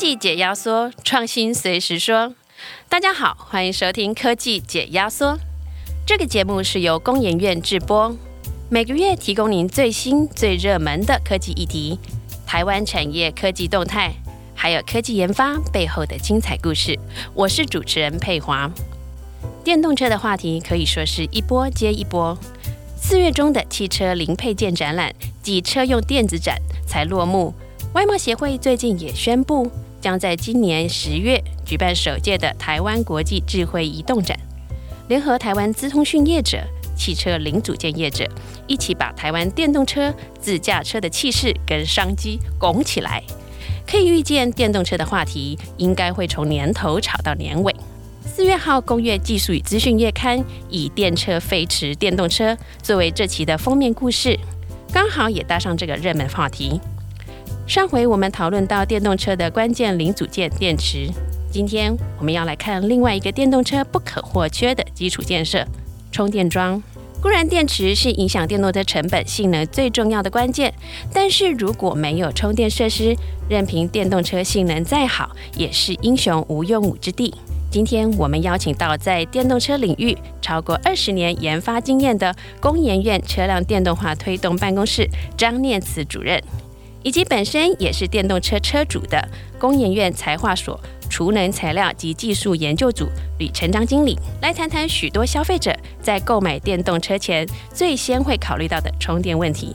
技解压缩，创新随时说。大家好，欢迎收听科技解压缩。这个节目是由工研院制播，每个月提供您最新最热门的科技议题、台湾产业科技动态，还有科技研发背后的精彩故事。我是主持人佩华。电动车的话题可以说是一波接一波。四月中的汽车零配件展览及车用电子展才落幕。外贸协会最近也宣布，将在今年十月举办首届的台湾国际智慧移动展，联合台湾资通讯业者、汽车零组件业者，一起把台湾电动车、自驾车的气势跟商机拱起来。可以预见，电动车的话题应该会从年头炒到年尾。四月号《工业技术与资讯月刊》以“电车飞驰电动车”作为这期的封面故事，刚好也搭上这个热门话题。上回我们讨论到电动车的关键零组件电池，今天我们要来看另外一个电动车不可或缺的基础建设——充电桩。固然电池是影响电动车成本、性能最重要的关键，但是如果没有充电设施，任凭电动车性能再好，也是英雄无用武之地。今天我们邀请到在电动车领域超过二十年研发经验的工研院车辆电动化推动办公室张念慈主任。以及本身也是电动车车主的工研院材化所储能材料及技术研究组吕成章经理，来谈谈许多消费者在购买电动车前最先会考虑到的充电问题。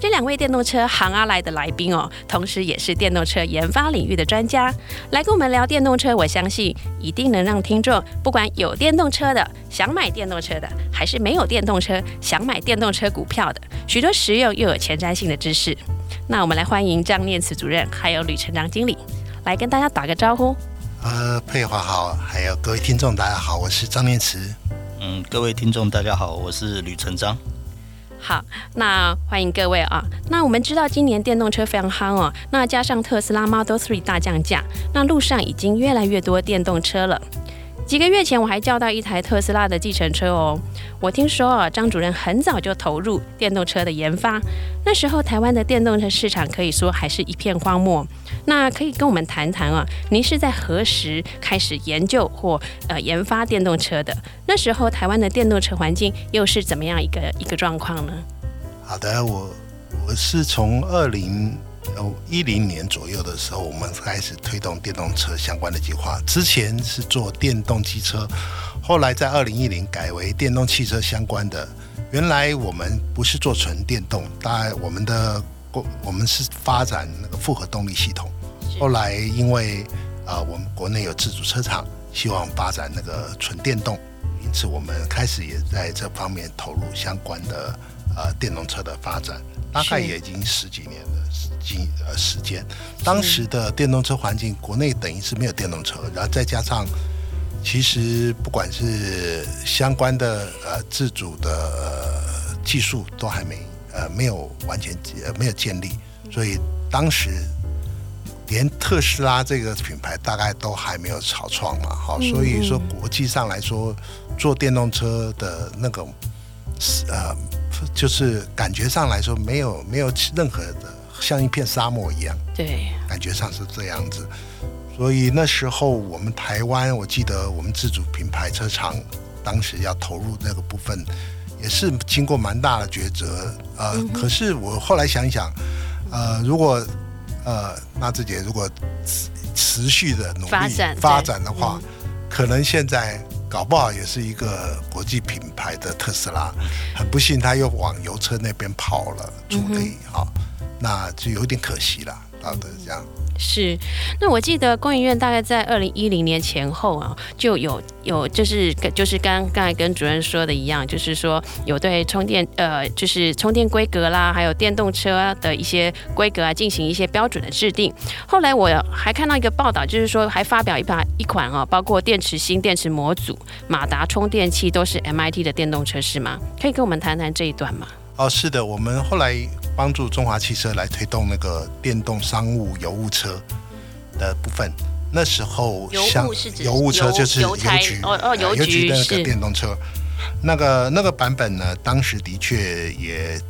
这两位电动车行阿来的来宾哦，同时也是电动车研发领域的专家，来跟我们聊电动车。我相信一定能让听众，不管有电动车的想买电动车的，还是没有电动车想买电动车股票的，许多实用又有前瞻性的知识。那我们来欢迎张念慈主任，还有吕成章经理，来跟大家打个招呼。呃，佩华好，还有各位听众大家好，我是张念慈。嗯，各位听众大家好，我是吕成章。好，那欢迎各位啊。那我们知道今年电动车非常夯哦，那加上特斯拉 Model 3大降价，那路上已经越来越多电动车了。几个月前我还叫到一台特斯拉的计程车哦。我听说啊，张主任很早就投入电动车的研发，那时候台湾的电动车市场可以说还是一片荒漠。那可以跟我们谈谈啊，您是在何时开始研究或呃研发电动车的？那时候台湾的电动车环境又是怎么样一个一个状况呢？好的，我我是从二零。一零年左右的时候，我们开始推动电动车相关的计划。之前是做电动机车，后来在二零一零改为电动汽车相关的。原来我们不是做纯电动，大概我们的国我们是发展那个复合动力系统。后来因为啊，我们国内有自主车厂，希望发展那个纯电动，因此我们开始也在这方面投入相关的呃电动车的发展。大概也已经十几年的时呃时间，当时的电动车环境，国内等于是没有电动车，然后再加上，其实不管是相关的呃自主的技术都还没呃没有完全呃没有建立，所以当时连特斯拉这个品牌大概都还没有草创嘛，好，所以说国际上来说做电动车的那个呃。就是感觉上来说，没有没有任何的像一片沙漠一样，对，感觉上是这样子。所以那时候我们台湾，我记得我们自主品牌车厂当时要投入那个部分，也是经过蛮大的抉择。呃，可是我后来想一想，呃，如果呃，那自己如果持持续的努力发展的话，可能现在。搞不好也是一个国际品牌的特斯拉，很不幸他又往油车那边跑了，主力哈，那就有点可惜了，好的这样。是，那我记得工研院大概在二零一零年前后啊，就有有就是就是刚刚才跟主任说的一样，就是说有对充电呃就是充电规格啦，还有电动车的一些规格啊进行一些标准的制定。后来我还看到一个报道，就是说还发表一把一款啊，包括电池芯、电池模组、马达充电器都是 MIT 的电动车是吗？可以跟我们谈谈这一段吗？哦，是的，我们后来。帮助中华汽车来推动那个电动商务油物车的部分。那时候，像油物车就是邮局哦哦，邮局的那个电动车，那个那个版本呢，当时的确也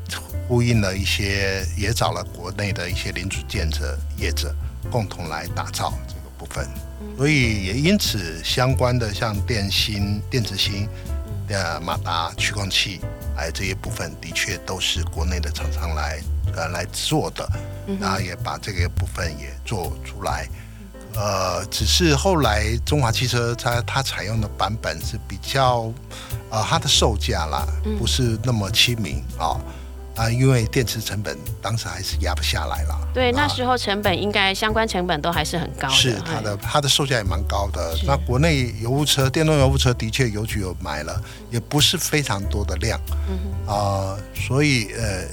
呼应了一些，也找了国内的一些零组件者业者共同来打造这个部分。所以也因此相关的像电芯、电子芯、的马达、驱光器，哎，这些部分的确都是国内的厂商来呃来做的，然后也把这个部分也做出来。呃，只是后来中华汽车它它采用的版本是比较，呃，它的售价啦不是那么亲民啊。啊，因为电池成本当时还是压不下来了。对，那时候成本应该相关成本都还是很高的。是它的它的售价也蛮高的。那国内油污车、电动油污车的确邮局有买了，也不是非常多的量。嗯哼。啊，所以呃，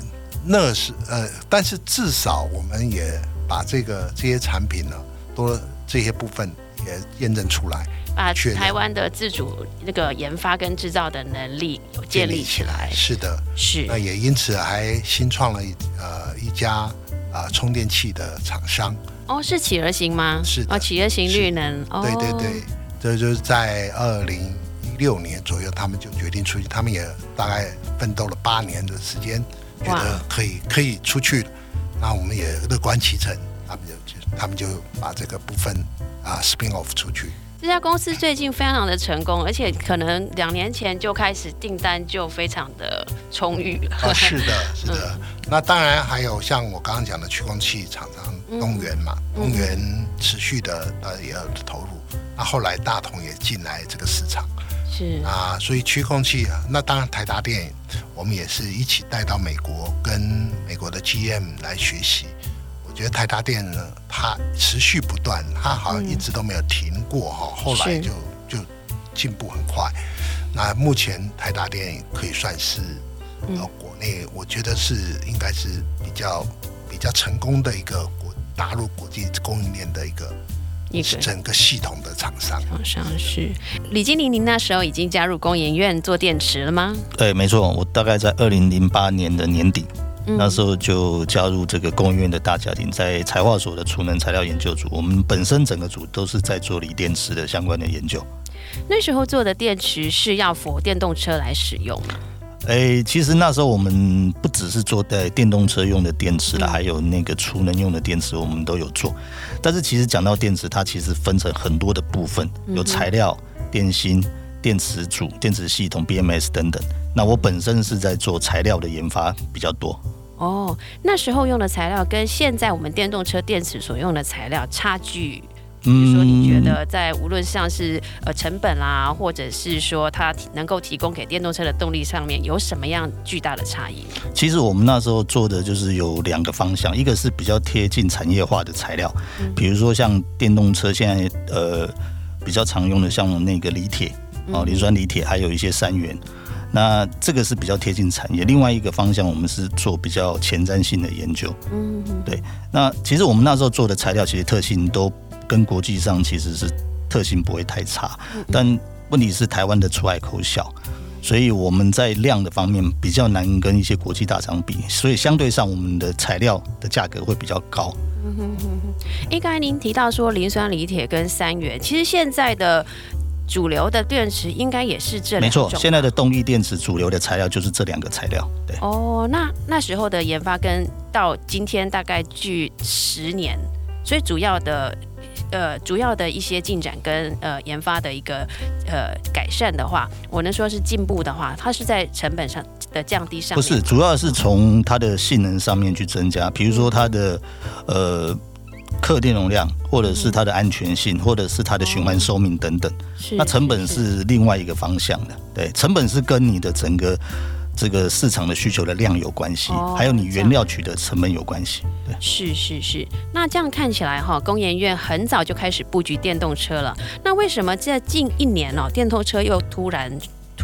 那是呃，但是至少我们也把这个这些产品呢，多这些部分也验证出来。把台湾的自主那个研发跟制造的能力有建立起来，是的，是。那也因此还新创了一呃一家啊充电器的厂商。哦，是企鹅型吗？是哦，企鹅型绿能。对对对，这就是在二零一六年左右，他们就决定出去，他们也大概奋斗了八年的时间，觉得可以可以出去了。那我们也乐观其成，他们就他们就把这个部分啊 spin off 出去。这家公司最近非常的成功，而且可能两年前就开始订单就非常的充裕了。啊，是的，是的。那当然还有像我刚刚讲的驱空器厂商东元嘛，东元持续的呃也要投入。那后来大同也进来这个市场，是啊，所以驱空器啊，那当然台达电我们也是一起带到美国，跟美国的 GM 来学习。觉得台达电呢，它持续不断，它好像一直都没有停过哈。后来就就进步很快。那目前台达电可以算是呃国内，我觉得是应该是比较比较成功的一个国打入国际供应链的一个一个整个系统的厂商。厂商是李经理，您那时候已经加入工研院做电池了吗？对，没错，我大概在二零零八年的年底。那时候就加入这个工业院的大家庭，在材化所的储能材料研究组。我们本身整个组都是在做锂电池的相关的研究。那时候做的电池是要否电动车来使用吗？哎，其实那时候我们不只是做在电动车用的电池了，还有那个储能用的电池，我们都有做。但是其实讲到电池，它其实分成很多的部分，有材料、电芯、电池组、电池系统、BMS 等等。那我本身是在做材料的研发比较多。哦，那时候用的材料跟现在我们电动车电池所用的材料差距，比如说你觉得在无论像是呃成本啦，或者是说它能够提供给电动车的动力上面，有什么样巨大的差异？其实我们那时候做的就是有两个方向，一个是比较贴近产业化的材料，比如说像电动车现在呃比较常用的像那个锂铁哦，磷酸锂铁，还有一些三元。那这个是比较贴近产业，另外一个方向我们是做比较前瞻性的研究。嗯，对。那其实我们那时候做的材料，其实特性都跟国际上其实是特性不会太差，但问题是台湾的出海口小，所以我们在量的方面比较难跟一些国际大厂比，所以相对上我们的材料的价格会比较高。嗯哼哼哼。哎，刚才您提到说磷酸锂铁跟三元，其实现在的。主流的电池应该也是这。没错，现在的动力电池主流的材料就是这两个材料。对。哦，那那时候的研发跟到今天大概距十年，所以主要的呃主要的一些进展跟呃研发的一个呃改善的话，我能说是进步的话，它是在成本上的降低上。不是，主要是从它的性能上面去增加，比如说它的呃。客电容量，或者是它的安全性，或者是它的循环寿命等等，那成本是另外一个方向的。对，成本是跟你的整个这个市场的需求的量有关系，还有你原料取得成本有关系。对，是是是。那这样看起来哈，工研院很早就开始布局电动车了。那为什么在近一年哦，电动车又突然？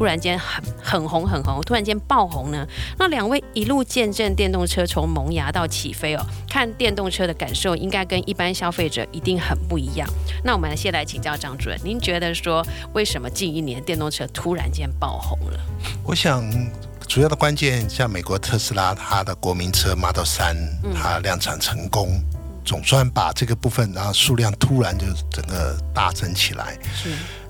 突然间很很红很红，突然间爆红呢。那两位一路见证电动车从萌芽到起飞哦，看电动车的感受应该跟一般消费者一定很不一样。那我们先来请教张主任，您觉得说为什么近一年电动车突然间爆红了？我想主要的关键像美国特斯拉，它的国民车 Model 三它量产成功总算把这个部分，然后数量突然就整个大增起来，是，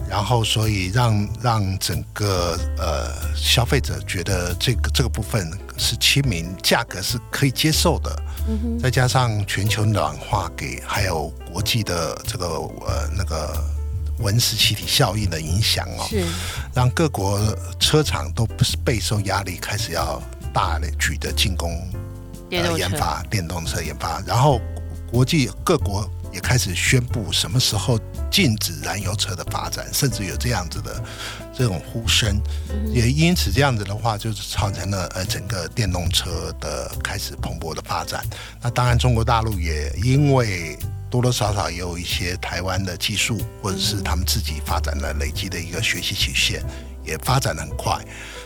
然后所以让让整个呃消费者觉得这个这个部分是亲民，价格是可以接受的，嗯哼，再加上全球暖化给还有国际的这个呃那个温室气体效应的影响哦，是，让各国车厂都不是备受压力，开始要大举的进攻呃研发电动车研发，然后国际各国也开始宣布什么时候禁止燃油车的发展，甚至有这样子的这种呼声，嗯也因此这样子的话，就是造成了呃整个电动车的开始蓬勃的发展。那当然，中国大陆也因为多多少少也有一些台湾的技术，或者是他们自己发展的累积的一个学习曲线，也发展的很快。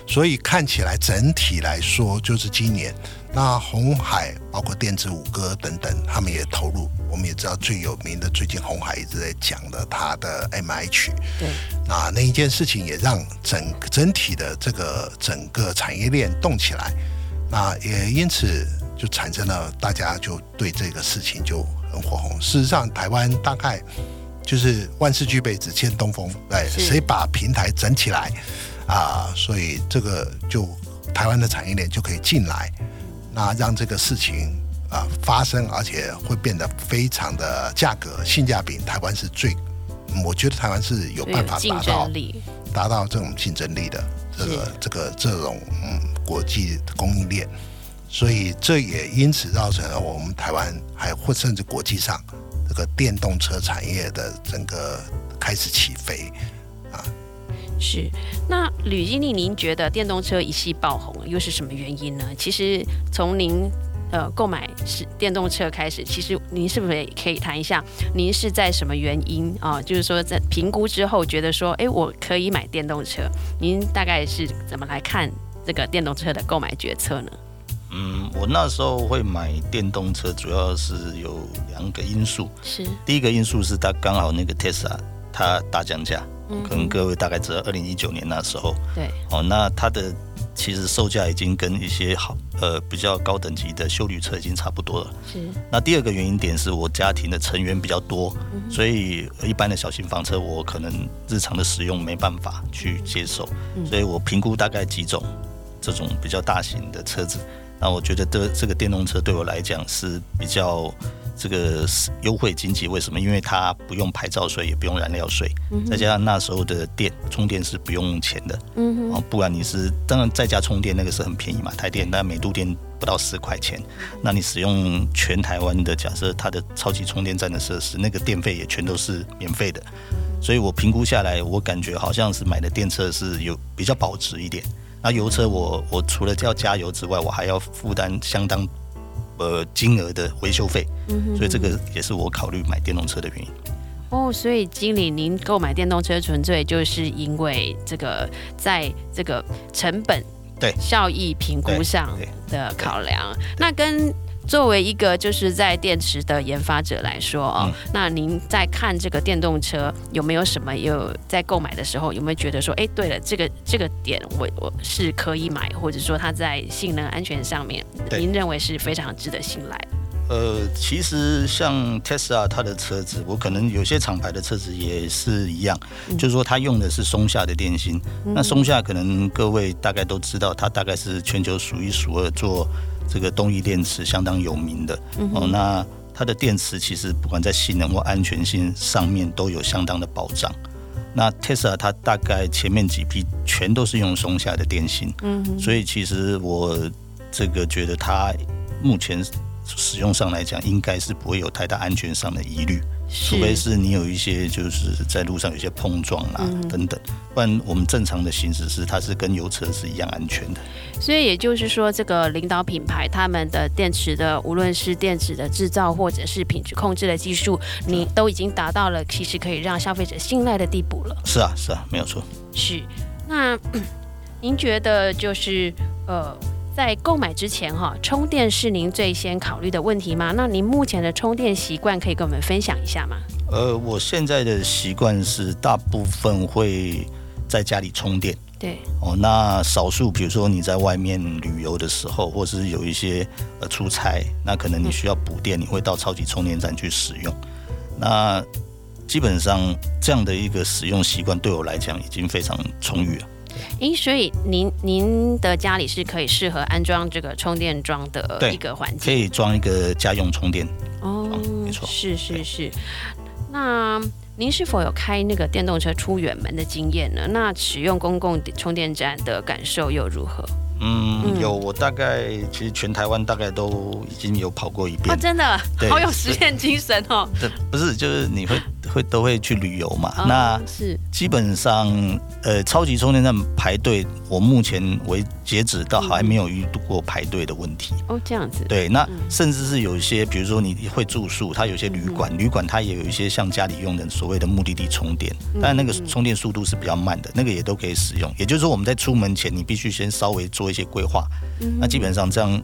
所以看起来整体来说，就是今年那红海包括电子五哥等等，他们也投入。我们也知道最有名的，最近红海一直在讲的他的 MH，对，那那一件事情也让整整体的这个整个产业链动起来，那也因此就产生了大家就对这个事情就很火红。事实上，台湾大概就是万事俱备，只欠东风，对，谁把平台整起来啊？所以这个就台湾的产业链就可以进来，那让这个事情。啊，发生而且会变得非常的价格性价比，台湾是最，我觉得台湾是有办法达到，达到这种竞争力的这个这个这种嗯国际供应链，所以这也因此造成了我们台湾还或甚至国际上这个电动车产业的整个开始起飞。是。那吕经理，您觉得电动车一系爆红又是什么原因呢？其实从您呃购买是电动车开始，其实您是不是也可以谈一下，您是在什么原因啊、就是说在评估之后觉得说，哎，我可以买电动车，您大概是怎么来看这个电动车的购买决策呢？嗯，我那时候会买电动车，主要是有两个因素。是，第一个因素是它刚好那个 Tesla 它大降价，嗯可能各位大概知道，二零一九年那时候，对，哦，那它的其实售价已经跟一些好呃比较高等级的修旅车已经差不多了。是，那第二个原因点是我家庭的成员比较多，所以一般的小型房车我可能日常的使用没办法去接受，所以我评估大概几种这种比较大型的车子。那我觉得这这个电动车对我来讲是比较这个优惠经济，为什么？因为它不用牌照税，也不用燃料税，再加上那时候的电充电是不用钱的，嗯哦，不管你是当然在家充电那个是很便宜嘛，台电但每度电不到十块钱，那你使用全台湾的假设它的超级充电站的设施，那个电费也全都是免费的，所以我评估下来，我感觉好像是买的电车是有比较保值一点。那油车我我除了要加油之外，我还要负担相当呃金额的维修费，嗯所以这个也是我考虑买电动车的原因。哦，所以经理，您购买电动车纯粹就是因为这个在这个成本对效益评估上的考量。那跟作为一个就是在电池的研发者来说哦，嗯那您在看这个电动车有没有什么有在购买的时候有没有觉得说，哎，对了，这个这个点我我是可以买，或者说它在性能安全上面，您认为是非常值得信赖的？呃，其实像 Tesla 它的车子，我可能有些厂牌的车子也是一样，就是说它用的是松下的电芯。那松下可能各位大概都知道，它大概是全球数一数二做这个动力电池相当有名的。哦，那它的电池其实不管在性能或安全性上面都有相当的保障。那 Tesla 它大概前面几批全都是用松下的电芯，所以其实我这个觉得它目前使用上来讲，应该是不会有太大安全上的疑虑，除非是你有一些就是在路上有些碰撞啦、嗯等等，不然我们正常的行驶是它是跟油车是一样安全的。所以也就是说，这个领导品牌他们的电池的，无论是电池的制造或者是品质控制的技术，你都已经达到了其实可以让消费者信赖的地步了。是啊，是啊，没有错。是，那 您觉得就是呃，在购买之前哈，充电是您最先考虑的问题吗？那您目前的充电习惯可以跟我们分享一下吗？呃，我现在的习惯是大部分会在家里充电，对，哦，那少数比如说你在外面旅游的时候，或是有一些呃出差，那可能你需要补电，你会到超级充电站去使用。那基本上这样的一个使用习惯对我来讲已经非常充裕了。诶，所以您您的家里是可以适合安装这个充电桩的一个环境可以装一个家用充电，哦没错是是是。那您是否有开那个电动车出远门的经验呢？那使用公共充电站的感受又如何？嗯，嗯有我大概其实全台湾大概都已经有跑过一遍哦，，真的好有实验精神哦。这不是就是你会会都会去旅游嘛？哦那是基本上，呃，超级充电站排队，我目前为截止到还没有遇过排队的问题。哦，这样子。对，那嗯甚至是有一些，比如说你会住宿，它有些旅馆，旅馆它也有一些像家里用的所谓的目的地充电，嗯但那个充电速度是比较慢的，那个也都可以使用。也就是说，我们在出门前，你必须先稍微做一些规划，嗯那基本上这样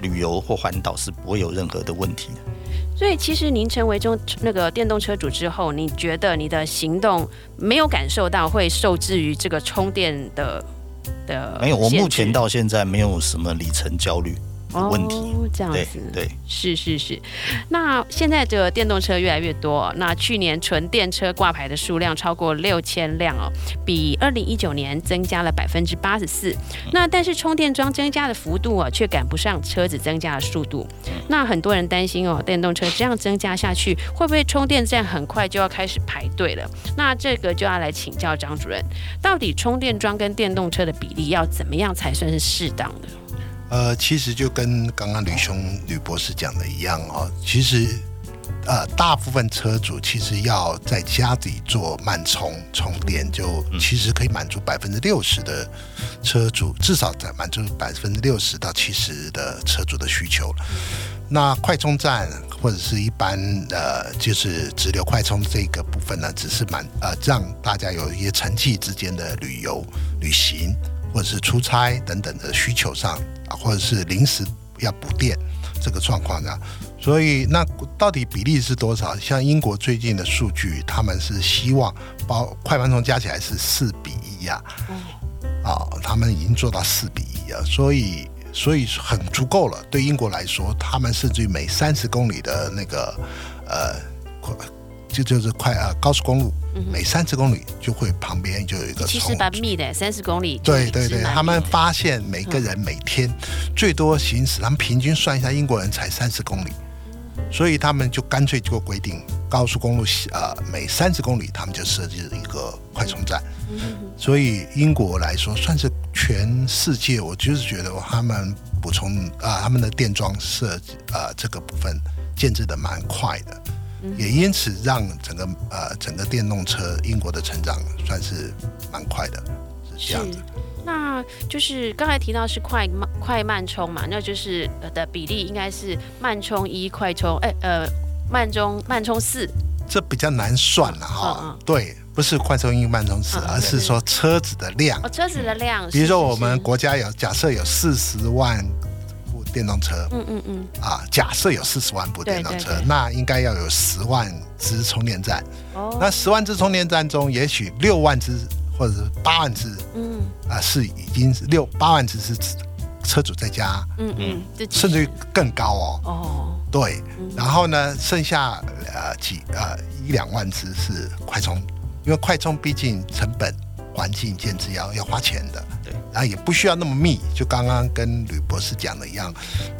旅游或环岛是不会有任何的问题的。所以其实您成为中那个电动车主之后，你觉得你的行动没有感受到会受制于这个充电的的没有，我目前到现在没有什么里程焦虑的问题。哦、这样对子，对，是是是。那现在的电动车越来越多，那去年纯电车挂牌的数量超过六千辆哦，比二零一九年增加了百分之八十四。那但是充电桩增加的幅度啊，却赶不上车子增加的速度。那很多人担心哦，电动车这样增加下去，会不会充电站很快就要开始排队了？那这个就要来请教张主任，到底充电桩跟电动车的比例要怎么样才算是适当的？呃，其实就跟刚刚吕兄吕博士讲的一样哦，其实呃，大部分车主其实要在家里做慢充充电，就其实可以满足百分之六十的车主，至少在满足百分之六十到七十的车主的需求了。那快充站或者是一般呃，就是直流快充这个部分呢，只是满呃让大家有一些城际之间的旅游、旅行或者是出差等等的需求上啊，或者是临时要补电这个状况上。所以那到底比例是多少？像英国最近的数据，他们是希望包快慢充加起来是四比一呀、啊，他们已经做到四比一了，所以所以很足够了。对英国来说，他们甚至于每三十公里的那个呃，快就就是快呃高速公路，每三十公里就会旁边就有一个其实充蛮密的，三十公里对对对，他们发现每个人每天最多行驶，他们平均算一下，英国人才三十公里，所以他们就干脆就规定高速公路呃每三十公里他们就设置一个快充站，所以英国来说算是全世界，我就是觉得他们补充啊、他们的电桩设计啊这个部分建制的蛮快的。也因此让整个呃整个电动车英国的成长算是蛮快的，是这样子。那就是刚才提到是快慢快慢充嘛，那就是呃的比例应该是慢充一，快充哎呃慢充慢充四，这比较难算了哈。嗯嗯对，不是快充一慢充四，而是说车子的量。哦车子的量，比如说我们国家有假设有四十万部电动车。嗯嗯嗯。啊，假设有四十万部电动车对对对，那应该要有十万支充电站。哦。那十万支充电站中，也许六万支或者是八万支嗯。啊，是已经是六八万支是车主在家，嗯嗯，甚至于更高哦。哦。对，然后呢，剩下呃几呃一两万只是快充，因为快充毕竟成本、环境建制要要花钱的，对，然后也不需要那么密，就刚刚跟吕博士讲的一样，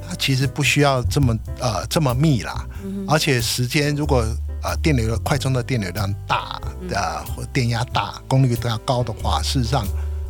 它其实不需要这么呃这么密啦，而且时间如果呃电流快充的电流量大呃或电压大、功率都要高的话，事实上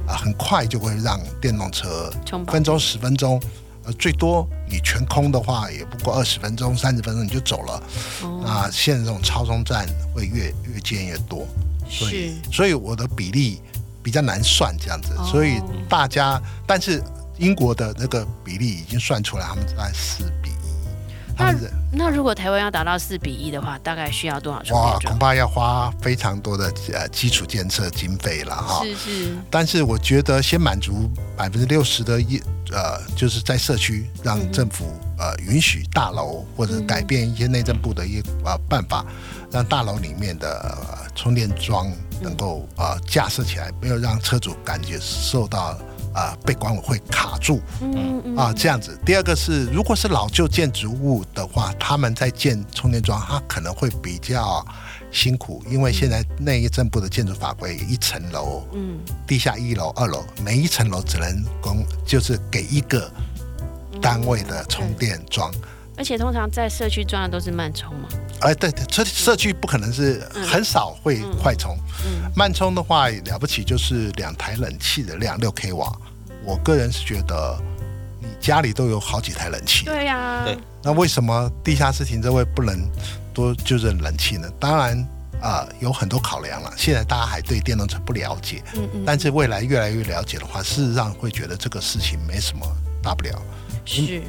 啊、呃很快就会让电动车分钟十分钟。呃，最多你全空的话，也不过二十分钟、三十分钟你就走了。哦。那现在这种超充站会越越建越多，所以所以我的比例比较难算这样子，哦所以大家，但是英国的那个比例已经算出来，他们在四比一，那那如果台湾要达到四比一的话，大概需要多少充哇？恐怕要花非常多的呃基础建设经费了哈。是是但是我觉得先满足百分之六十的业呃，就是在社区让政府呃允许大楼或者改变一些内政部的一些呃办法，让大楼里面的、呃充电桩能够呃架设起来，没有让车主感觉受到啊、被管委会卡住嗯嗯啊这样子。第二个是，如果是老旧建筑物的话，他们在建充电桩，它可能会比较辛苦，因为现在内政部的建筑法规，一层楼嗯地下一楼、二楼，每一层楼只能供，就是给一个单位的充电桩。而且通常在社区装的都是慢充嘛，哎，对对，社社区不可能是很少会快充，嗯慢充的话了不起就是两台冷气的量六 k 瓦。我个人是觉得，你家里都有好几台冷气，对呀、对那为什么地下室停车位不能多就是冷气呢？当然啊、有很多考量了。现在大家还对电动车不了解，嗯嗯，但是未来越来越了解的话，事实上会觉得这个事情没什么大不了。是。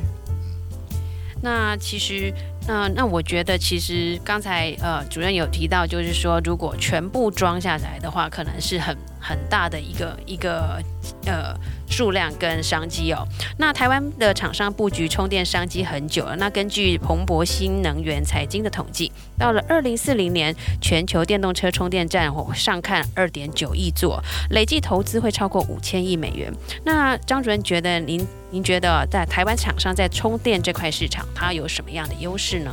那其实，那那我觉得，其实刚才呃主任有提到，就是说，如果全部装下来的话，可能是很很大的一个一个呃数量跟商机哦。那台湾的厂商布局充电商机很久了。那根据彭博新能源财经的统计，到了二零四零年，全球电动车充电站上看二点九亿座，累计投资会超过五千亿美元。那张主任觉得您您觉得在台湾厂商在充电这块市场，它有什么样的优势呢？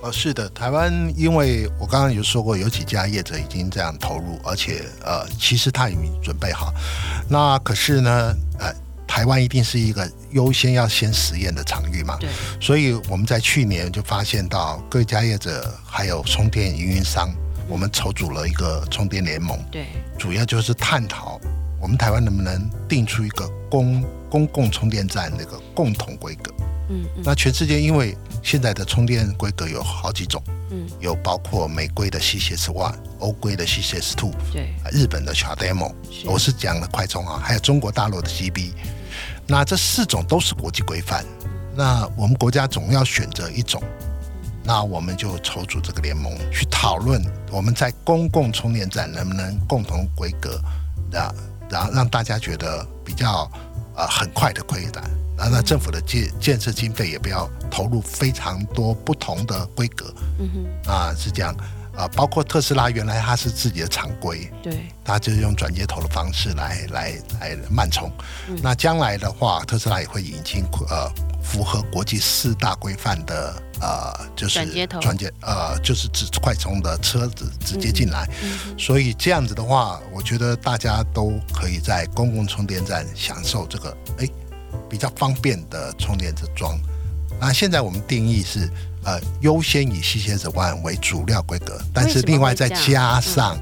哦，是的，台湾因为我刚刚有说过，有几家业者已经这样投入，而且呃，其实他已经准备好。那可是呢，呃，台湾一定是一个优先要先实验的场域嘛，对，所以我们在去年就发现到各家业者还有充电营运商，我们筹组了一个充电联盟，对，主要就是探讨我们台湾能不能定出一个公公共充电站那个共同规格。嗯嗯。那全世界因为现在的充电规格有好几种，嗯，有包括美规的 CCS One、欧规的 CCS Two、对，日本的 CHAdeMO，我是讲的快充啊，还有中国大陆的 GB。那这四种都是国际规范，那我们国家总要选择一种，那我们就筹组这个联盟去讨论，我们在公共充电站能不能共同规格，啊，然后让大家觉得比较呃很快的扩展。那那政府的建建设经费也不要投入非常多不同的规格嗯哼，啊，是这样啊。包括特斯拉原来它是自己的常规，对，它就是用转接头的方式来来来慢充。嗯那将来的话，特斯拉也会引进呃符合国际四大规范的呃就是转接头转接呃就是指快充的车子直接进来。嗯，所以这样子的话，我觉得大家都可以在公共充电站享受这个哎比较方便的充电之桩。那现在我们定义是呃优先以吸血者弯为主料规格，但是另外再加上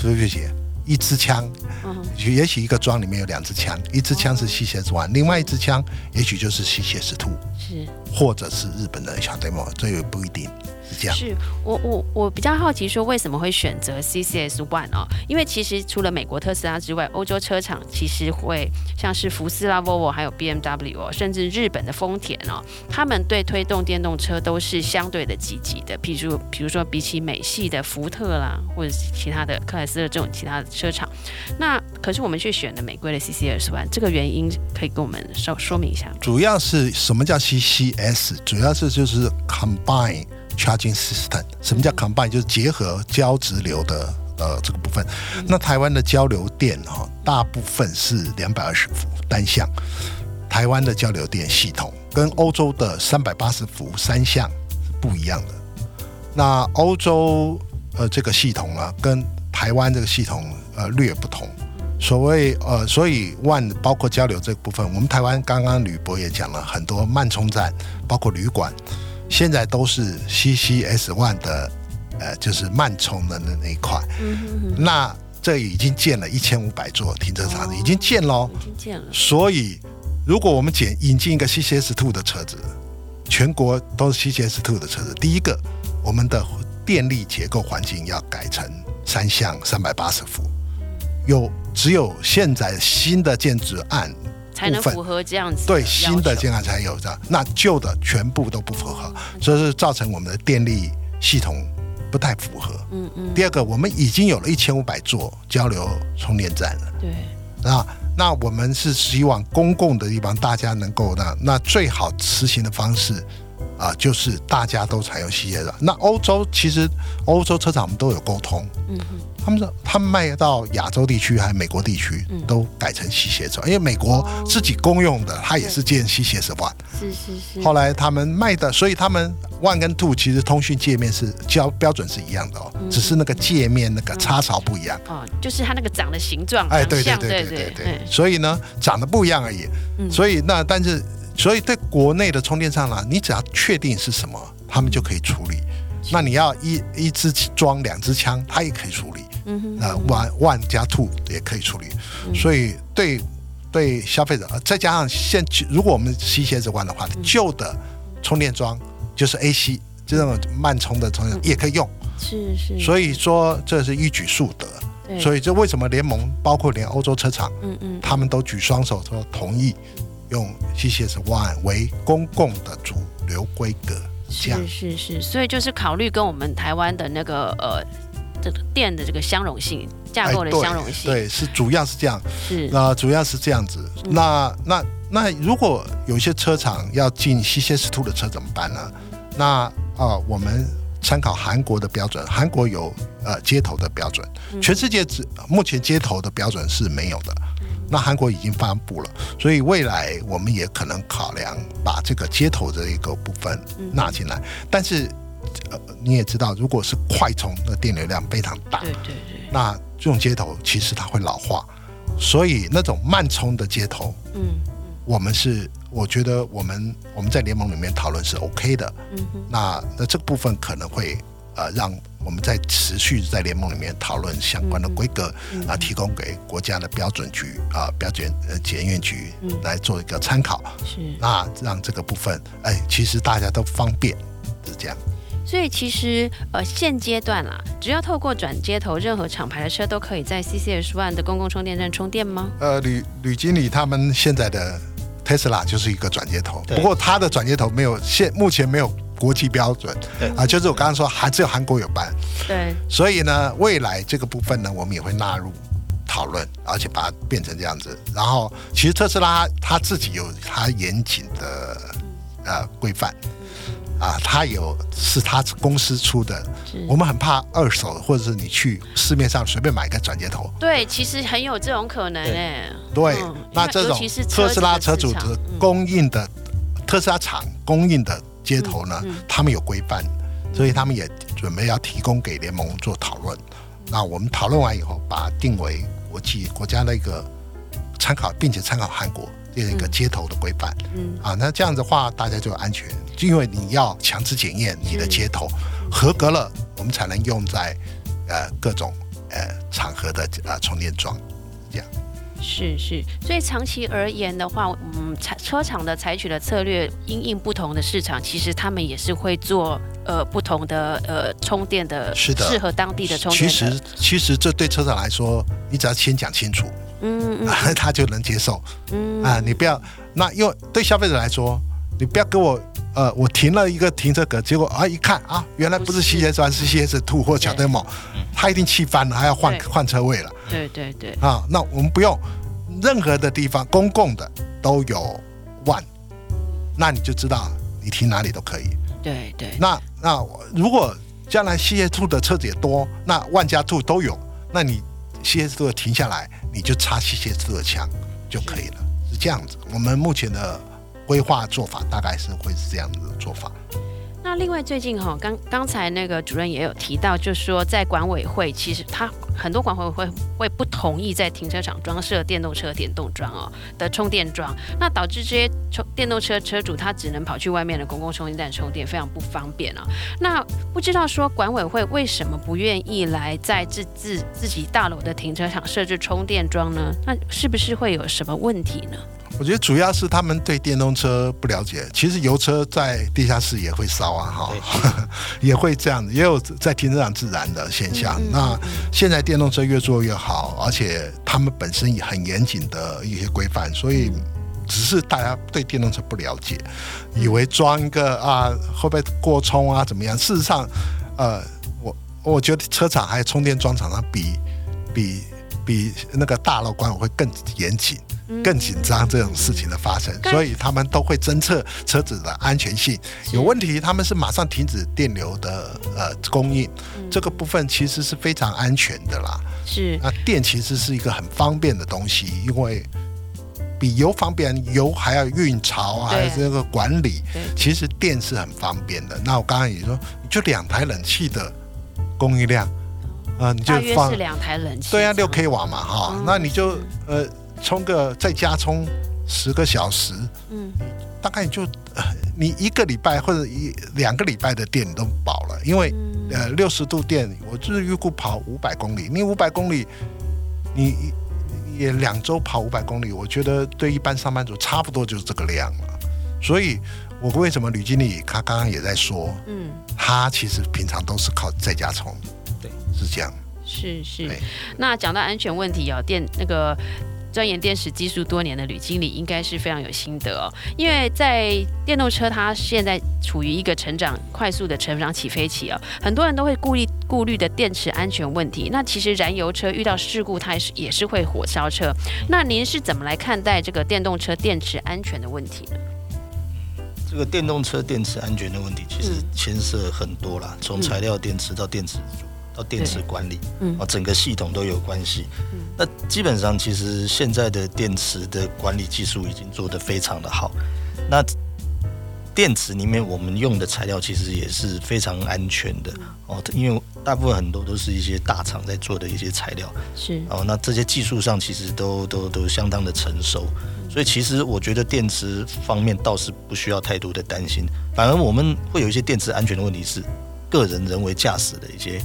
对不起一支枪，嗯，也许一个桩里面有两支枪，一支枪是吸血之弯，另外一支枪也许就是吸血之兔，是。或者是日本的小 demo，这也不一定。是这样。是我我我比较好奇，说为什么会选择 CCS One 哦？因为其实除了美国特斯拉之外，欧洲车厂其实会像是福斯拉、Volvo 还有 BMW 哦，甚至日本的丰田哦，他们对推动电动车都是相对的积极的。譬如比如说比起美系的福特啦，或者是其他的克莱斯勒这种其他的车厂，那可是我们却选了美国的 CCS One，这个原因可以跟我们稍说明一下？主要是什么叫 CCS？主要是就是 Combine Charging System。什么叫 Combine？就是结合交直流的呃这个部分。那台湾的交流电哈、大部分是两百二十伏单向。台湾的交流电系统跟欧洲的三百八十伏三向是不一样的。那欧洲呃这个系统呢，跟台湾这个系统呃略不同。所谓呃，所以 One 包括交流这部分，我们台湾刚刚吕博也讲了很多慢充站，包括旅馆，现在都是 CCS One 的呃，就是慢充的那那一块。嗯哼哼，那这已经建了一千五百座停车场，哦已经建喽。已经建了，所以，如果我们减引进一个 CCS Two 的车子，全国都是 CCS Two 的车子，第一个，我们的电力结构环境要改成三项三百八十伏，有只有现在新的建筑案才能符合这样子对新的建案才有这样，那旧的全部都不符合，这是造成我们的电力系统不太符合。嗯嗯，第二个，我们已经有了一千五百座交流充电站了。对，那那我们是希望公共的地方大家能够那那最好实行的方式，啊，就是大家都采用吸血的。那欧洲其实欧洲车厂我们都有沟通，嗯他们说他们卖到亚洲地区还有美国地区嗯都改成吸血者，因为美国哦自己公用的它也是建吸血十万。是是是，后来他们卖的，所以他们 One 跟 Two 其实通讯界面是标标准是一样的哦，嗯只是那个界面那个插槽不一样。哦，就是它那个长的形状，哎，对对对对对对对，所以呢，长得不一样而已。嗯所以那但是，所以对国内的充电站呢，你只要确定是什么，他们就可以处理。那你要一一支装两支枪，它也可以处理。那 One One 加 Two 也可以处理。嗯。所以对对消费者，呃再加上现如果我们吸鞋子弯的话，嗯。旧的充电桩就是 AC 就这种慢充的充电也可以用。是是，所以说这是一举数得。所以这为什么联盟包括连欧洲车厂，嗯嗯，他们都举双手说同意用 CCS One 为公共的主流规格，是是是，所以就是考虑跟我们台湾的那个呃这个电的这个相容性架构的相容性，对，是主要是这样。是那主要是这样子。嗯那那那如果有些车厂要进 CCS Two 的车怎么办呢？那啊、我们参考韩国的标准，韩国有呃接头的标准，嗯全世界只目前接头的标准是没有的。那韩国已经发布了，所以未来我们也可能考量把这个接头的一个部分嗯纳进来。但是，呃，你也知道，如果是快充，那电流量非常大，对对对，那这种接头其实它会老化，所以那种慢充的接头，嗯我们是我觉得我们我们在联盟里面讨论是 OK 的。嗯哼，那那这个部分可能会呃让我们在持续在联盟里面讨论相关的规格嗯啊，提供给国家的标准局啊标准呃检验局嗯来做一个参考。是。那让这个部分哎，其实大家都方便是这样。所以其实呃现阶段啦，只要透过转接头，任何厂牌的车都可以在 CCS One 的公共充电站充电吗？呃，吕吕经理他们现在的 Tesla 就是一个转接头，不过它的转接头没有现目前没有国际标准对啊，就是我刚刚说还只有韩国有办，对，所以呢，未来这个部分呢，我们也会纳入讨论，而且把它变成这样子。然后，其实特斯拉它自己有它严谨的呃规范。啊，它有是它公司出的，我们很怕二手，或者是你去市面上随便买一个转接头，对，其实很有这种可能对。哎。对，嗯那这种特斯拉车主的供应的、特斯拉厂供应的接头呢，他们有规范，所以他们也准备要提供给联盟做讨论。那我们讨论完以后，把它定为国际国家的一个参考，并且参考韩国这样一个接头的规范、嗯，啊。那这样子的话，大家就安全，因为你要强制检验你的接头合格了，我们才能用在呃各种呃场合的呃充电桩。这样是是，所以长期而言的话，嗯，采车厂的采取的策略，因应不同的市场，其实他们也是会做呃不同的呃充电的，是的适合当地的充其电的。实，其实这对车厂来说，你只要先讲清楚，嗯嗯啊，他就能接受嗯啊。你不要，那因为对消费者来说，你不要给我，呃，我停了一个停车格，结果啊一看啊，原来不是 CS 1是 CS Two 或小 demo，他一定气翻了，还要换换车位了对对对，啊。那我们不用，任何的地方公共的都有 One，那你就知道你停哪里都可以。对对，那那如果将来 CS Two 的车子也多，那万家 Two 都有，那你 CS Two 停下来，你就插 CS Two 的枪就可以了，是这样子。我们目前的规划做法大概是会是这样子的做法。那另外最近哈，刚刚才那个主任也有提到，就是说在管委会，其实他很多管委会会不同意在停车场装设电动车电动桩哦的充电桩，那导致这些充电动车车主他只能跑去外面的公共充电站充电，非常不方便啊。那不知道说管委会为什么不愿意来在自自自己大楼的停车场设置充电桩呢？那是不是会有什么问题呢？我觉得主要是他们对电动车不了解，其实油车在地下室也会烧啊，哈，也会这样，也有在停车场自燃的现象。嗯嗯那现在电动车越做越好，而且他们本身也很严谨的一些规范，所以只是大家对电动车不了解，以为装一个啊会不会过充啊怎么样？事实上，呃，我我觉得车厂还有充电桩厂商比比比那个大楼管委会更严谨。更紧张这种事情的发生，所以他们都会侦测车子的安全性。有问题，他们是马上停止电流的呃供应，这个部分其实是非常安全的啦。是，那电其实是一个很方便的东西，因为比油方便，油还要运潮，还有这个管理，其实电是很方便的。那我刚刚也说，就两台冷气的供应量。啊，你就放是两台冷气，对啊，六 k 瓦嘛，哈，那你就呃充个在家充十个小时，嗯，大概就你一个礼拜或者一两个礼拜的电你都饱了，因为呃六十度电，我就是预估跑五百公里，你五百公里，你也两周跑五百公里，我觉得对一般上班族差不多就是这个量了。所以，我为什么吕经理他刚刚也在说，嗯，他其实平常都是靠在家充。对是这样，是是。那讲到安全问题哦，电那个钻研电池技术多年的吕经理应该是非常有心得哦。因为在电动车，它现在处于一个成长快速的成长起飞期哦，很多人都会顾虑顾虑的电池安全问题。那其实燃油车遇到事故，它也是也是会火烧车。那您是怎么来看待这个电动车电池安全的问题呢？这个电动车电池安全的问题，其实牵涉很多啦，从材料电池到电池组。到电池管理，啊，整个系统都有关系。那基本上，其实现在的电池的管理技术已经做得非常的好。那电池里面我们用的材料其实也是非常安全的哦，因为大部分很多都是一些大厂在做的一些材料。是哦，那这些技术上其实都都都相当的成熟，所以其实我觉得电池方面倒是不需要太多的担心。反而我们会有一些电池安全的问题是个人人为驾驶的一些。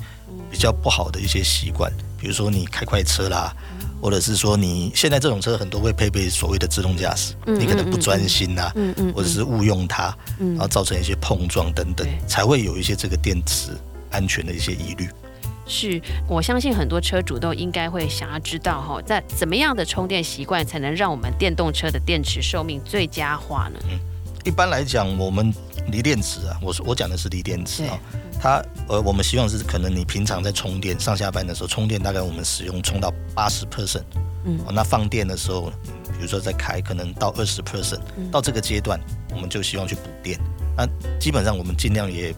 比较不好的一些习惯，比如说你开快车啦，或者是说你现在这种车很多会配备所谓的自动驾驶，你可能不专心呐，或者是误用它，然后造成一些碰撞等等，才会有一些这个电池安全的一些疑虑。是我相信很多车主都应该会想要知道哈，在怎么样的充电习惯才能让我们电动车的电池寿命最佳化呢？一般来讲，我们锂电池啊，我说我讲的是锂电池啊。它呃，我们希望是可能你平常在充电上下班的时候充电，大概我们使用充到八十 percent，嗯，那放电的时候，比如说在开，可能到二十 percent，到这个阶段，我们就希望去补电。那基本上我们尽量也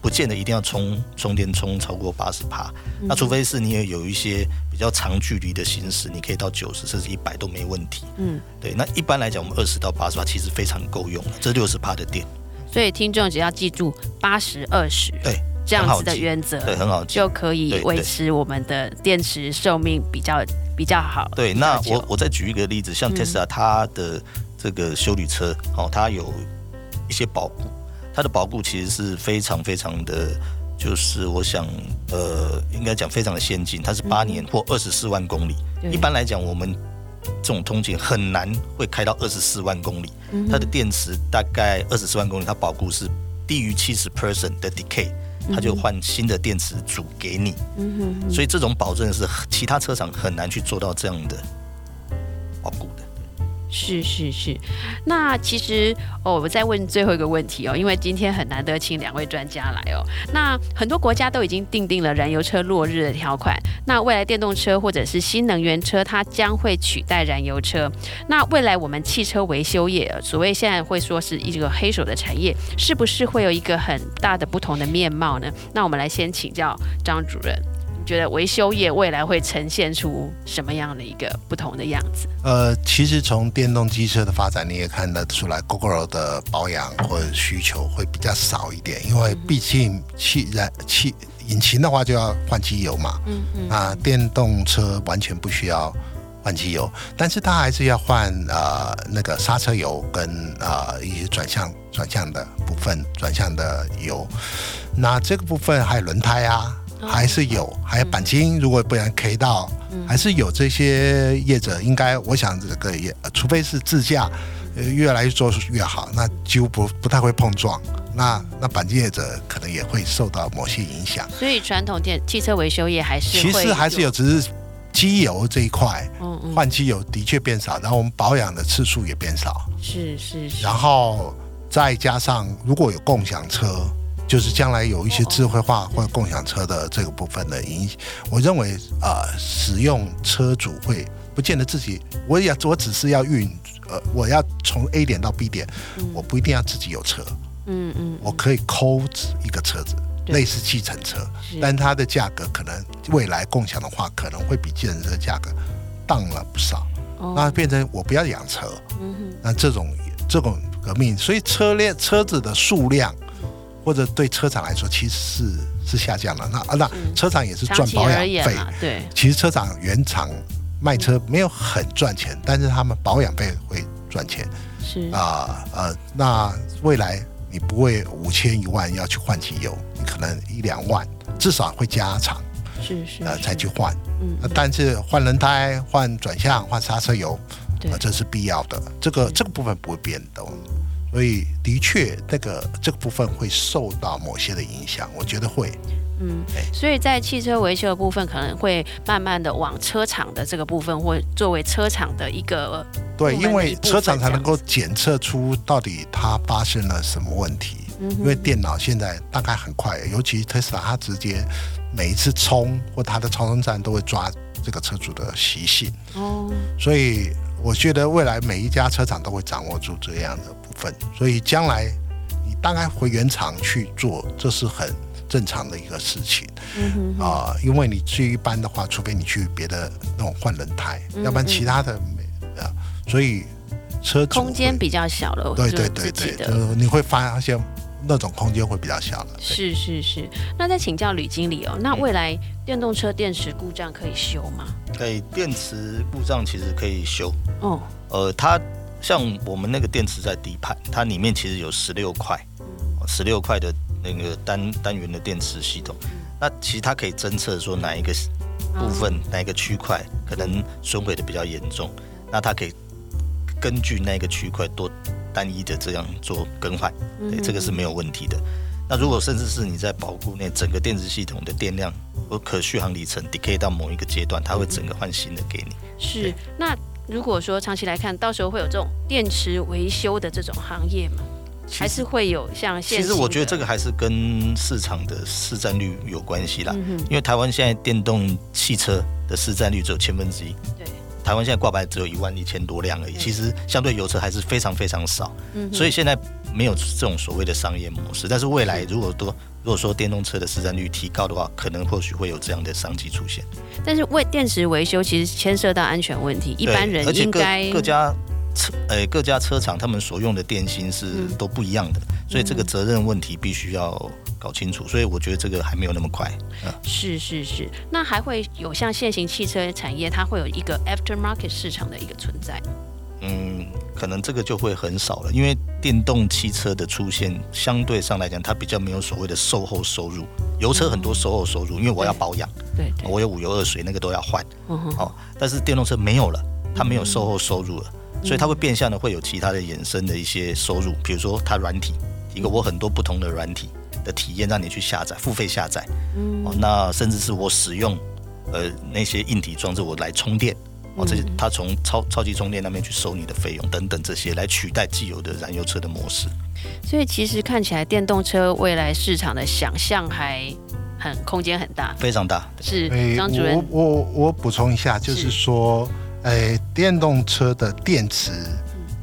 不见得一定要充充电充超过八十帕，那除非是你也有一些比较长距离的行驶，你可以到九十甚至一百都没问题。嗯，对，那一般来讲，我们二十到八十帕其实非常够用了，这六十帕的电。所以听众只要记住八十二十，对这样子的原则，对很好，就可以维持我们的电池寿命比较比较好。对，那我我再举一个例子，像 Tesla 它的这个修理车，哦，它有一些保固，它的保固其实是非常非常的，就是我想呃，应该讲非常的先进，它是八年或二十四万公里。一般来讲，我们这种通勤很难会开到二十四万公里，它的电池大概二十四万公里，它保固是低于七十 percent 的 decay，它就换新的电池组给你，所以这种保证是其他车厂很难去做到这样的保固的。是是是，那其实哦，我再问最后一个问题哦，因为今天很难得请两位专家来哦。那很多国家都已经定定了燃油车落日的条款，那未来电动车或者是新能源车，它将会取代燃油车。那未来我们汽车维修业，所谓现在会说是一个黑手的产业，是不是会有一个很大的不同的面貌呢？那我们来先请教张主任。觉得维修业未来会呈现出什么样的一个不同的样子？呃，其实从电动机车的发展，你也看得出来，GoGo 的保养或者需求会比较少一点，因为毕竟汽燃气引擎的话就要换机油嘛。嗯嗯。啊，电动车完全不需要换机油，但是它还是要换呃那个刹车油跟呃一些转向转向的部分转向的油。那这个部分还有轮胎啊。还是有，还有钣金，如果不然 K 到，还是有这些业者，应该我想这个也，除非是自驾，呃，越来越做越好，那几乎不不太会碰撞，那那钣金业者可能也会受到某些影响。所以传统电汽车维修业还是其实还是有，只是机油这一块，换机油的确变少，然后我们保养的次数也变少。是是是。然后再加上如果有共享车。就是将来有一些智慧化或者共享车的这个部分的影，我认为啊，使用车主会不不见得自己，我也我只是要运，呃，我要从 A 点到 B 点，我不一定要自己有车，嗯嗯，我可以抠一个车子，类似计程车，但它的价格可能未来共享的话，可能会比计程车价格荡了不少。哦。那变成我不要养车，那这种这种革命，所以车辆车子的数量或者对车厂来说其实是是下降了。那啊那车厂也是赚保养费，对，其实车厂原厂卖车没有很赚钱，但是他们保养费会赚钱。是。啊呃那未来你不会五千一万要去换机油，你可能一两万，至少会加长是是呃才去换。嗯呃但是换轮胎、换转向、换刹车油，对。呃，这是必要的。这个这个部分不会变动，所以的确，那个这个部分会受到某些的影响，我觉得会。嗯哎，所以在汽车维修的部分，可能会慢慢的往车厂的这个部分，或作为车厂的一个对，因为车厂才能够检测出到底它发生了什么问题。嗯因为电脑现在大概很快，尤其特斯拉，它直接每一次充或它的超充站都会抓这个车主的习性，哦，所以我觉得未来每一家车厂都会掌握住这样的部分，所以将来你大概回原厂去做，这是很正常的一个事情。嗯哼啊、因为你去一般的话，除非你去别的那种换轮胎，嗯要不然其他的没啊，所以车空间比较小了，对就是对对对，是你会发现那种空间会比较小了。是是是，那再请教吕经理哦，那未来电动车电池故障可以修吗？可以，电池故障其实可以修。哦，呃，它像我们那个电池在底盘，它里面其实有十六块，十六块的那个单单元的电池系统。那其实它可以侦测说哪一个部分、哪一个区块可能损毁的比较严重，那它可以根据那个区块多单一的这样做更换，对，这个是没有问题的。那如果甚至是你在保固内整个电子系统的电量和可续航里程 decay 到某一个阶段，它会整个换新的给你。是。那如果说长期来看，到时候会有这种电池维修的这种行业吗？还是会有像现其实我觉得这个个还是跟市场的市占率有关系啦，嗯因为台湾现在电动汽车的市占率只有千分之一，对，台湾现在挂牌只有一万一千多辆而已，其实相对油车还是非常非常少，嗯所以现在没有这种所谓的商业模式。但是未来如果多如果说电动车的市占率提高的话，可能或许会有这样的商机出现。但是为电池维修其实牵涉到安全问题，一般人而且各应该各家车呃各家车厂他们所用的电芯是嗯都不一样的，所以这个责任问题必须要搞清楚。所以我觉得这个还没有那么快。嗯是是是，那还会有像现行汽车产业，它会有一个 aftermarket 市场的一个存在。嗯，可能这个就会很少了，因为电动汽车的出现，相对上来讲，它比较没有所谓的售后收入。油车很多售后收入，因为我要保养，对对，我有五油二水，那个都要换哦。但是电动车没有了，它没有售后收入了，所以它会变相的会有其他的衍生的一些收入，比如说它软体，一个我很多不同的软体的体验让你去下载，付费下载嗯哦。那甚至是我使用呃那些硬体装置，我来充电。哦，这些它从超超级充电那边去收你的费用等等这些，来取代既有的燃油车的模式。所以其实看起来电动车未来市场的想象还很空间很大。非常大。是张主任我，我我补充一下，就是说，诶，电动车的电池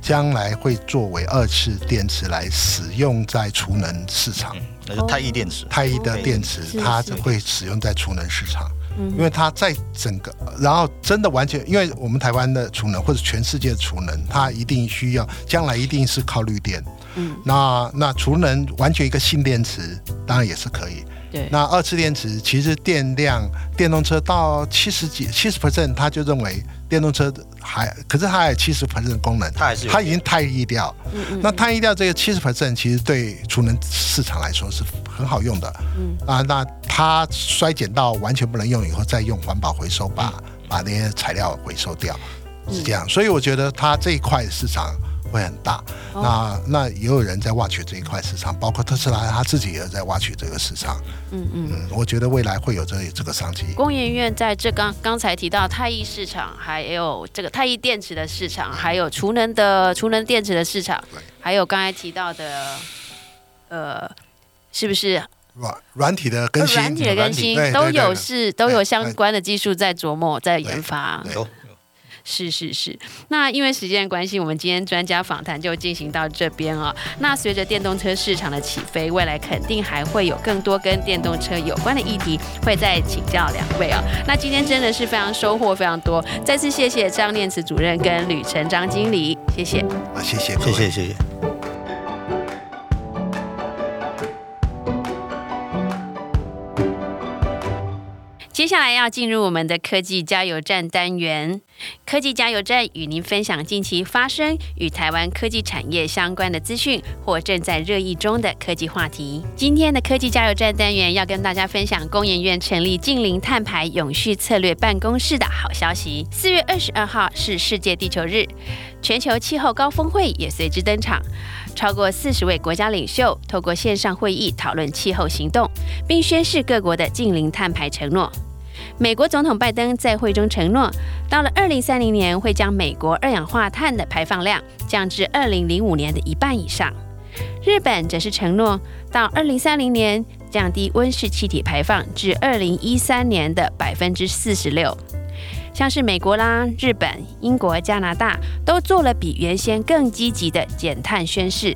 将来会作为二次电池来使用在储能市场。嗯，那是太一电池。太一的电池，它是会使用在储能市场，嗯因为它在整个，然后真的完全，因为我们台湾的储能或者全世界的储能，它一定需要，将来一定是靠绿电。嗯，那那储能完全一个新电池，当然也是可以。对，那二次电池其实电量，电动车到七十几、七十 percent，他就认为电动车还，可是它还有七十 percent 的功能，它还是有它已经太易掉。嗯嗯那太易掉这个七十 percent，其实对储能市场来说是很好用的。嗯啊，那它衰减到完全不能用以后，再用环保回收把嗯把那些材料回收掉，是这样。所以我觉得它这一块市场会很大。哦那那也有人在挖掘这一块市场，包括特斯拉他自己也在挖掘这个市场。嗯嗯。嗯，我觉得未来会有这这个商机。工研院在这刚刚才提到太一市场，还有这个太一电池的市场，还有储能的储能电池的市场，还有刚才提到的，呃，是不是软软体的更新，软体的更新都有是都有相关的技术在琢磨在研发？有是是是，那因为时间的关系，我们今天专家访谈就进行到这边哦。那随着电动车市场的起飞，未来肯定还会有更多跟电动车有关的议题，会再请教两位哦。那今天真的是非常收获非常多，再次谢谢张念慈主任跟吕成张经理，谢谢。啊，谢谢，谢谢，谢谢。接下来要进入我们的科技加油站单元。科技加油站与您分享近期发生与台湾科技产业相关的资讯或正在热议中的科技话题。今天的科技加油站单元要跟大家分享工研院成立近零碳排永续策略办公室的好消息。四月二十二号是世界地球日，全球气候高峰会也随之登场。超过四十位国家领袖透过线上会议讨论气候行动，并宣示各国的近零碳排承诺。美国总统拜登在会中承诺，到了二零三零年会将美国二氧化碳的排放量降至二零零五年的一半以上。日本则是承诺，到二零三零年降低温室气体排放至二零一三年的百分之四十六。像是美国啦、日本、英国、加拿大都做了比原先更积极的减碳宣誓。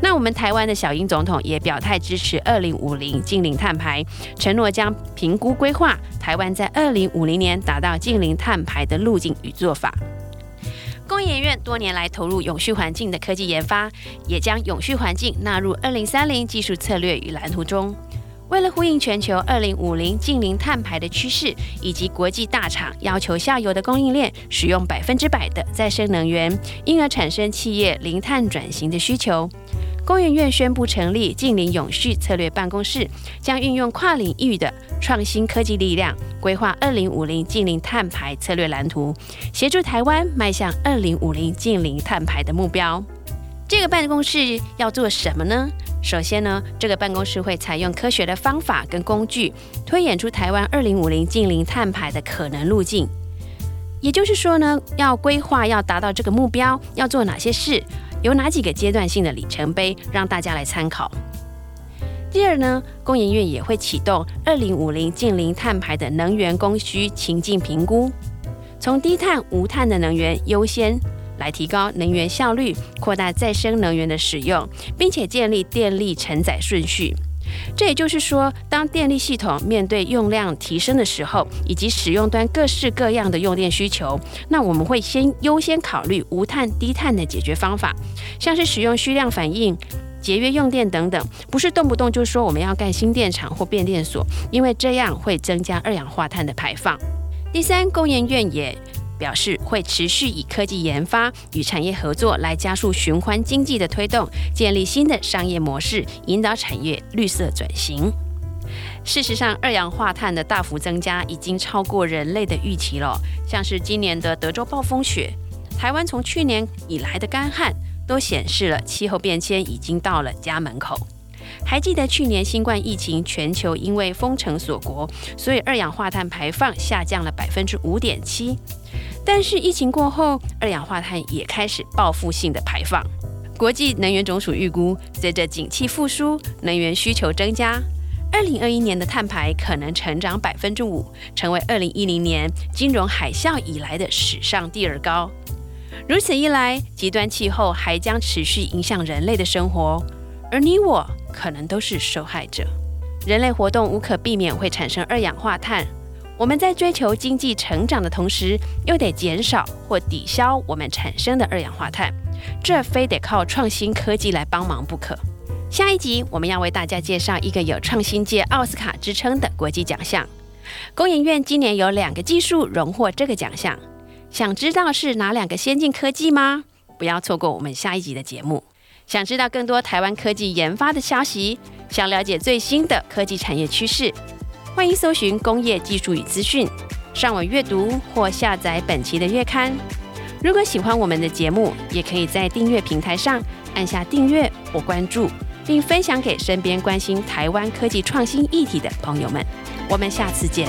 那我们台湾的小英总统也表态支持二零五零近零碳排，承诺将评估规划台湾在二零五零年达到近零碳排的路径与做法。工研院多年来投入永续环境的科技研发，也将永续环境纳入二零三零技术策略与蓝图中。为了呼应全球二零五零近零碳排的趋势，以及国际大厂要求下游的供应链使用百分之百的再生能源，因而产生企业零碳转型的需求。工研院宣布成立近零永续策略办公室，将运用跨领域的创新科技力量，规划二零五零近零碳排策略蓝图，协助台湾迈向二零五零近零碳排的目标。这个办公室要做什么呢？首先呢，这个办公室会采用科学的方法跟工具，推演出台湾二零五零近零碳排的可能路径。也就是说呢，要规划要达到这个目标要做哪些事，有哪几个阶段性的里程碑，让大家来参考。第二呢，工研院也会启动二零五零近零碳排的能源供需情境评估，从低碳、无碳的能源优先。来提高能源效率，扩大再生能源的使用，并且建立电力承载顺序。这也就是说，当电力系统面对用量提升的时候，以及使用端各式各样的用电需求，那我们会先优先考虑无碳、低碳的解决方法，像是使用虚量反应、节约用电等等，不是动不动就说我们要盖新电厂或变电所，因为这样会增加二氧化碳的排放。第三，工研院也。表示会持续以科技研发与产业合作来加速循环经济的推动，建立新的商业模式，引导产业绿色转型。事实上，二氧化碳的大幅增加已经超过人类的预期了。像是今年的德州暴风雪，台湾从去年以来的干旱，都显示了气候变迁已经到了家门口。还记得去年新冠疫情，全球因为封城锁国，所以二氧化碳排放下降了百分之五点七。但是疫情过后，二氧化碳也开始报复性的排放。国际能源总署预估，随着景气复苏，能源需求增加，二零二一年的碳排可能成长百分之五，成为二零一零年金融海啸以来的史上第二高。如此一来，极端气候还将持续影响人类的生活，而你我可能都是受害者。人类活动无可避免会产生二氧化碳。我们在追求经济成长的同时，又得减少或抵消我们产生的二氧化碳，这非得靠创新科技来帮忙不可。下一集我们要为大家介绍一个有创新界奥斯卡之称的国际奖项。工研院今年有两个技术荣获这个奖项，想知道是哪两个先进科技吗？不要错过我们下一集的节目。想知道更多台湾科技研发的消息，想了解最新的科技产业趋势。欢迎搜寻工业技术与资讯，上网阅读或下载本期的月刊。如果喜欢我们的节目，也可以在订阅平台上按下订阅或关注，并分享给身边关心台湾科技创新议题的朋友们。我们下次见。